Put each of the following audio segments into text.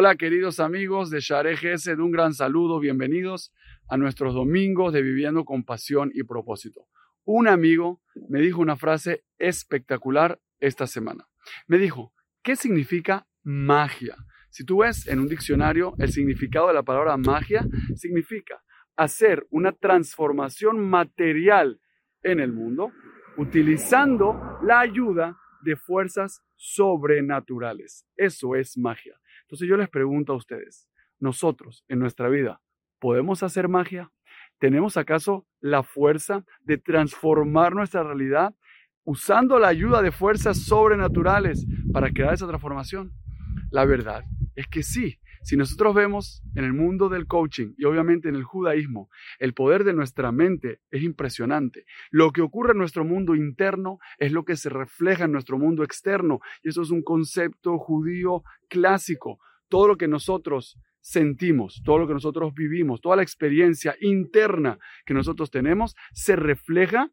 Hola queridos amigos de Share de un gran saludo, bienvenidos a nuestros domingos de Viviendo con Pasión y Propósito. Un amigo me dijo una frase espectacular esta semana. Me dijo, ¿qué significa magia? Si tú ves en un diccionario el significado de la palabra magia, significa hacer una transformación material en el mundo utilizando la ayuda de fuerzas sobrenaturales. Eso es magia. Entonces yo les pregunto a ustedes, nosotros en nuestra vida, ¿podemos hacer magia? ¿Tenemos acaso la fuerza de transformar nuestra realidad usando la ayuda de fuerzas sobrenaturales para crear esa transformación? La verdad es que sí. Si nosotros vemos en el mundo del coaching y obviamente en el judaísmo, el poder de nuestra mente es impresionante. Lo que ocurre en nuestro mundo interno es lo que se refleja en nuestro mundo externo. Y eso es un concepto judío clásico. Todo lo que nosotros sentimos, todo lo que nosotros vivimos, toda la experiencia interna que nosotros tenemos, se refleja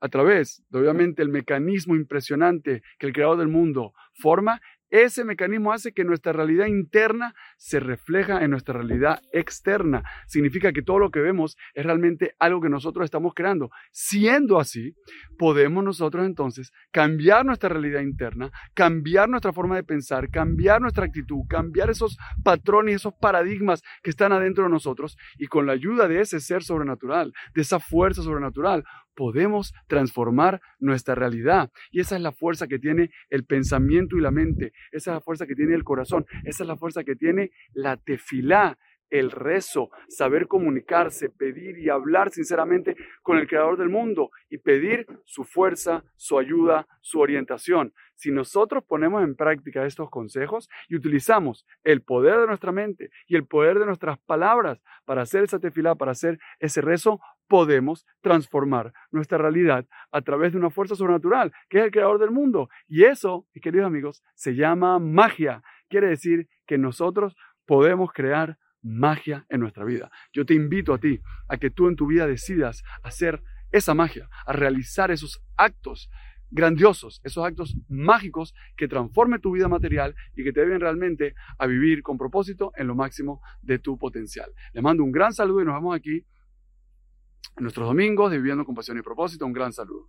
a través de obviamente el mecanismo impresionante que el creador del mundo forma ese mecanismo hace que nuestra realidad interna se refleja en nuestra realidad externa. Significa que todo lo que vemos es realmente algo que nosotros estamos creando. Siendo así, podemos nosotros entonces cambiar nuestra realidad interna, cambiar nuestra forma de pensar, cambiar nuestra actitud, cambiar esos patrones, esos paradigmas que están adentro de nosotros y con la ayuda de ese ser sobrenatural, de esa fuerza sobrenatural, podemos transformar nuestra realidad. Y esa es la fuerza que tiene el pensamiento y la mente. Esa es la fuerza que tiene el corazón. Esa es la fuerza que tiene la tefilá, el rezo, saber comunicarse, pedir y hablar sinceramente con el creador del mundo y pedir su fuerza, su ayuda, su orientación. Si nosotros ponemos en práctica estos consejos y utilizamos el poder de nuestra mente y el poder de nuestras palabras para hacer esa tefilá, para hacer ese rezo, podemos transformar nuestra realidad a través de una fuerza sobrenatural, que es el creador del mundo. Y eso, mis queridos amigos, se llama magia. Quiere decir que nosotros podemos crear magia en nuestra vida. Yo te invito a ti a que tú en tu vida decidas hacer esa magia, a realizar esos actos grandiosos, esos actos mágicos que transformen tu vida material y que te deben realmente a vivir con propósito en lo máximo de tu potencial. Les mando un gran saludo y nos vemos aquí en nuestros domingos de Viviendo con Pasión y Propósito. Un gran saludo.